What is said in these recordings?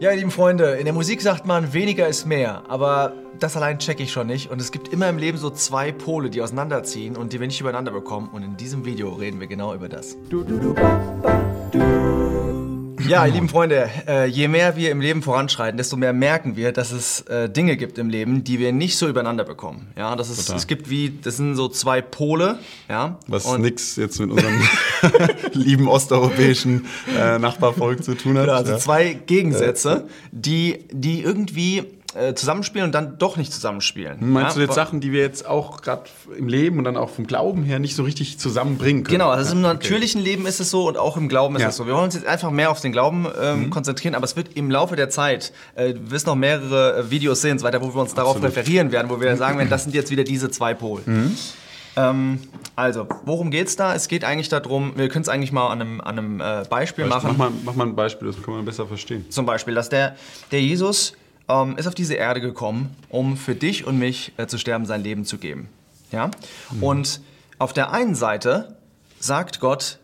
Ja, lieben Freunde, in der Musik sagt man, weniger ist mehr. Aber das allein checke ich schon nicht. Und es gibt immer im Leben so zwei Pole, die auseinanderziehen und die wir nicht übereinander bekommen. Und in diesem Video reden wir genau über das. Ja, ihr lieben Freunde, äh, je mehr wir im Leben voranschreiten, desto mehr merken wir, dass es äh, Dinge gibt im Leben, die wir nicht so übereinander bekommen. Ja, das ist, es gibt wie, das sind so zwei Pole. Ja, Was nichts jetzt mit unserem lieben osteuropäischen äh, Nachbarvolk zu tun hat. Genau, also ja. zwei Gegensätze, die, die irgendwie äh, zusammenspielen und dann doch nicht zusammenspielen. Meinst ja? du jetzt Sachen, die wir jetzt auch gerade im Leben und dann auch vom Glauben her nicht so richtig zusammenbringen können? Genau, also im Ja, natürlichen Leben ist es so und auch im Glauben ist es so. Wir wollen uns jetzt einfach mehr auf den Glauben ähm, Mhm. konzentrieren, aber es wird im Laufe der Zeit, äh, du wirst noch mehrere äh, Videos sehen so weiter, wo wir uns darauf Absolut. referieren werden, wo wir sagen werden, das sind jetzt wieder diese zwei Pole. Mhm. Ähm, also, worum geht's da? Es geht eigentlich darum, wir können es eigentlich mal an einem, an einem äh, Beispiel Mach machen. mal, mach mal ein Beispiel, das kann man besser verstehen. Zum Beispiel, dass der, der Jesus ähm, ist auf diese Erde gekommen, um für dich und mich äh, zu sterben, sein Leben zu geben. Ja? Und auf der einen Seite sagt Gott,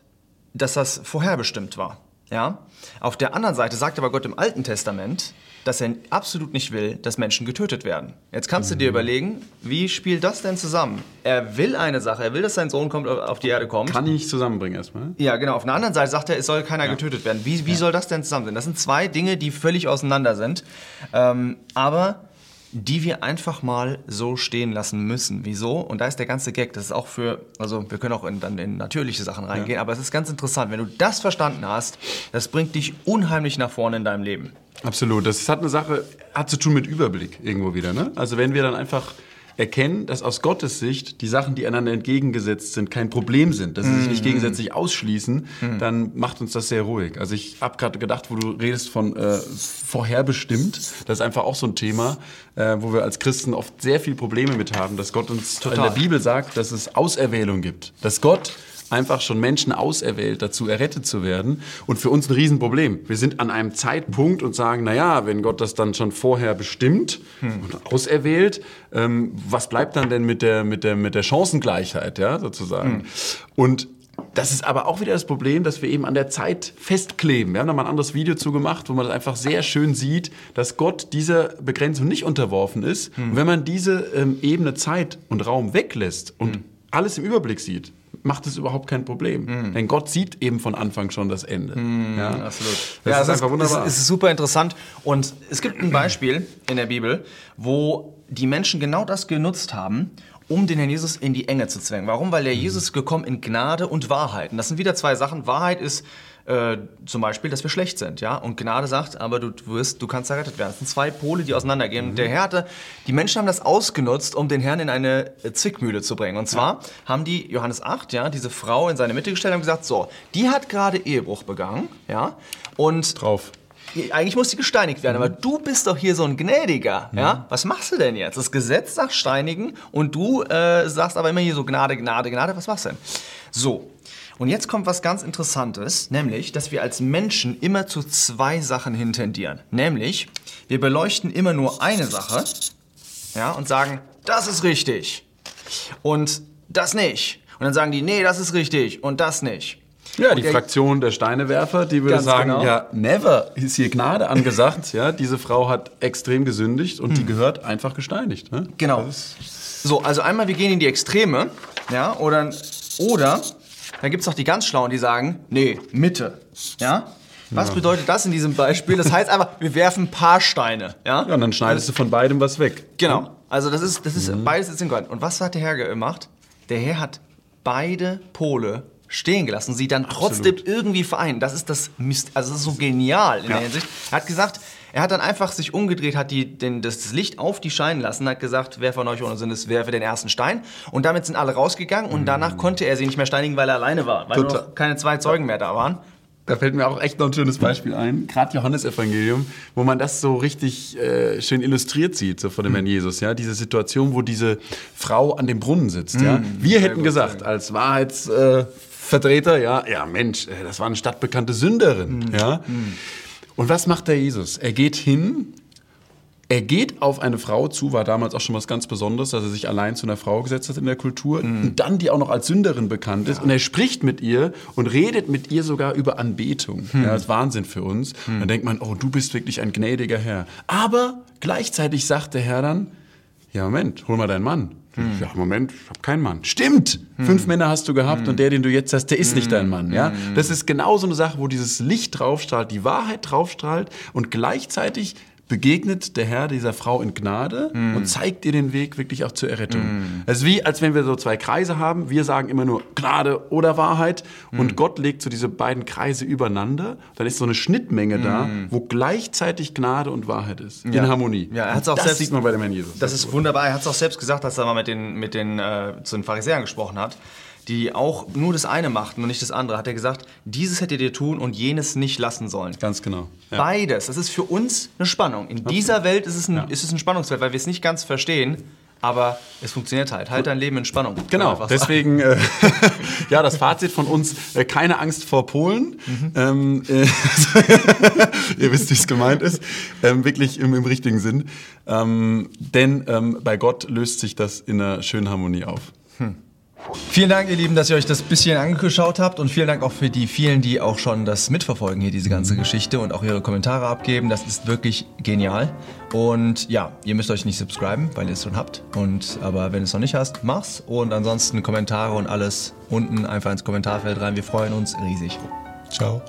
dass das vorherbestimmt war. Ja? Auf der anderen Seite sagt aber Gott im Alten Testament, dass er absolut nicht will, dass Menschen getötet werden. Jetzt kannst du dir überlegen, wie spielt das denn zusammen? Er will eine Sache, er will, dass sein Sohn kommt, auf die Erde kommt. Kann ich zusammenbringen erstmal. Ja, genau. Auf der anderen Seite sagt er, es soll keiner getötet werden. Wie, wie soll das denn zusammen sein? Das sind zwei Dinge, die völlig auseinander sind, ähm, aber die wir einfach mal so stehen lassen müssen. Wieso? Und da ist der ganze Gag. Das ist auch für, also wir können auch in, dann in natürliche Sachen reingehen, aber es ist ganz interessant. Wenn du das verstanden hast, das bringt dich unheimlich nach vorne in deinem Leben. Absolut. Das hat eine Sache, hat zu tun mit Überblick irgendwo wieder. Ne? Also wenn wir dann einfach erkennen, dass aus Gottes Sicht die Sachen, die einander entgegengesetzt sind, kein Problem sind, dass sie sich nicht gegenseitig ausschließen, dann macht uns das sehr ruhig. Also ich habe gerade gedacht, wo du redest von äh, vorherbestimmt, das ist einfach auch so ein Thema, äh, wo wir als Christen oft sehr viel Probleme mit haben, dass Gott uns in der Bibel sagt, dass es Auserwählung gibt. Dass Gott einfach schon Menschen auserwählt, dazu errettet zu werden. Und für uns ein Riesenproblem. Wir sind an einem Zeitpunkt und sagen, na ja, wenn Gott das dann schon vorher bestimmt und auserwählt, ähm, was bleibt dann denn mit der, mit der, mit der Chancengleichheit, ja, sozusagen? Und das ist aber auch wieder das Problem, dass wir eben an der Zeit festkleben. Wir haben da mal ein anderes Video zu gemacht, wo man das einfach sehr schön sieht, dass Gott dieser Begrenzung nicht unterworfen ist. Und wenn man diese ähm, Ebene Zeit und Raum weglässt und alles im Überblick sieht, macht es überhaupt kein Problem. Denn Gott sieht eben von Anfang schon das Ende. Ja, Absolut. Das ja, ist einfach wunderbar. Es ist super interessant. Und es gibt ein Beispiel in der Bibel, wo die Menschen genau das genutzt haben, um den Herrn Jesus in die Enge zu zwängen. Warum? Weil der Jesus gekommen in Gnade und Wahrheit. Und das sind wieder zwei Sachen. Wahrheit ist äh, zum Beispiel, dass wir schlecht sind, ja. Und Gnade sagt, aber du wirst, du kannst errettet werden. Das sind zwei Pole, die auseinandergehen. Und der Herr hatte, die Menschen haben das ausgenutzt, um den Herrn in eine äh, Zwickmühle zu bringen. Und zwar haben die Johannes 8, ja, diese Frau in seine Mitte gestellt und haben gesagt, so, die hat gerade Ehebruch begangen, ja. Und Drauf. Eigentlich muss sie gesteinigt werden, aber du bist doch hier so ein Gnädiger, ja? Was machst du denn jetzt? Das Gesetz sagt steinigen und du äh, sagst aber immer hier so Gnade, Gnade, Gnade. Was machst du denn? So. Und jetzt kommt was ganz Interessantes, nämlich, dass wir als Menschen immer zu zwei Sachen hintendieren. Nämlich, wir beleuchten immer nur eine Sache, ja, und sagen, das ist richtig. Und das nicht. Und dann sagen die, nee, das ist richtig und das nicht. Ja, die der- Fraktion der Steinewerfer, die würde sagen, genau. ja, never ist hier Gnade angesagt. ja, diese Frau hat extrem gesündigt und die gehört einfach gesteinigt. Ne? Genau. So, also einmal, wir gehen in die Extreme, ja, oder, oder dann gibt es noch die ganz Schlauen, die sagen, nee, Mitte, ja. Was bedeutet das in diesem Beispiel? Das heißt einfach, wir werfen ein paar Steine, ja. Ja, und dann schneidest du von beidem was weg. Genau. Also das ist, das ist beides ist in Gold. Und was hat der Herr gemacht? Der Herr hat beide Pole stehen gelassen, sie dann trotzdem irgendwie vereinen. Das ist das Mist, also das ist so genial in Ja. der Hinsicht. Er hat gesagt, er hat dann einfach sich umgedreht, hat die, den, das, das Licht auf die scheinen lassen, hat gesagt, wer von euch ohne Sinn ist, werfe den ersten Stein. Und damit sind alle rausgegangen und danach konnte er sie nicht mehr steinigen, weil er alleine war, weil Total. keine zwei Zeugen mehr da waren. Da fällt mir auch echt noch ein schönes Beispiel ein, gerade Johannesevangelium, wo man das so richtig äh, schön illustriert sieht, so von dem Herrn Jesus, ja, diese Situation, wo diese Frau an dem Brunnen sitzt, ja. Wir hätten gesagt, als Wahrheitsvertreter, äh, Vertreter, ja, ja Mensch, äh, das war eine stadtbekannte Sünderin, ja. Und was macht der Jesus? Er geht hin er geht auf eine Frau zu, war damals auch schon was ganz Besonderes, dass er sich allein zu einer Frau gesetzt hat in der Kultur Mhm. und dann die auch noch als Sünderin bekannt ist und er spricht mit ihr und redet mit ihr sogar über Anbetung. Hm. Ja, das ist Wahnsinn für uns. Dann denkt man, oh, du bist wirklich ein gnädiger Herr. Aber gleichzeitig sagt der Herr dann, ja Moment, hol mal deinen Mann. Hm. Ja, Moment, ich habe keinen Mann. Stimmt! Fünf Männer hast du gehabt Hm. und der, den du jetzt hast, der ist nicht dein Mann. Ja? Das ist genau so eine Sache, wo dieses Licht draufstrahlt, die Wahrheit draufstrahlt und gleichzeitig begegnet der Herr dieser Frau in Gnade und zeigt ihr den Weg wirklich auch zur Errettung. Es ist wie, als wenn wir so zwei Kreise haben. Wir sagen immer nur Gnade oder Wahrheit und Gott legt so diese beiden Kreise übereinander. Dann ist so eine Schnittmenge da, wo gleichzeitig Gnade und Wahrheit ist. In Ja. Harmonie. Ja, er hat's auch das selbst- sieht man bei dem Herrn Jesus. Das ist wunderbar. Er hat es auch selbst gesagt, als er mal mit den, mit den, äh, zu den Pharisäern gesprochen hat, die auch nur das eine machten und nicht das andere. Hat er gesagt, dieses hättet ihr tun und jenes nicht lassen sollen. Ganz genau. Ja. Beides. Das ist für uns eine Spannung. In dieser Welt ist es ein, ist es ein Spannungsfeld, weil wir es nicht ganz verstehen, aber es funktioniert halt. Halt dein Leben in Spannung. Genau, deswegen, äh, ja, das Fazit von uns, äh, keine Angst vor Polen. Ähm, äh, ihr wisst, wie es gemeint ist. Ähm, wirklich im, im richtigen Sinn. Ähm, denn ähm, bei Gott löst sich das in einer schönen Harmonie auf. Vielen Dank, ihr Lieben, dass ihr euch das bisschen angeschaut habt und vielen Dank auch für die vielen, die auch schon das mitverfolgen hier, diese ganze Geschichte und auch ihre Kommentare abgeben. Das ist wirklich genial. Und ja, ihr müsst euch nicht subscriben, weil ihr es schon habt. Und, aber wenn du es noch nicht hast, mach's. Und ansonsten Kommentare und alles unten einfach ins Kommentarfeld rein. Wir freuen uns riesig. Ciao.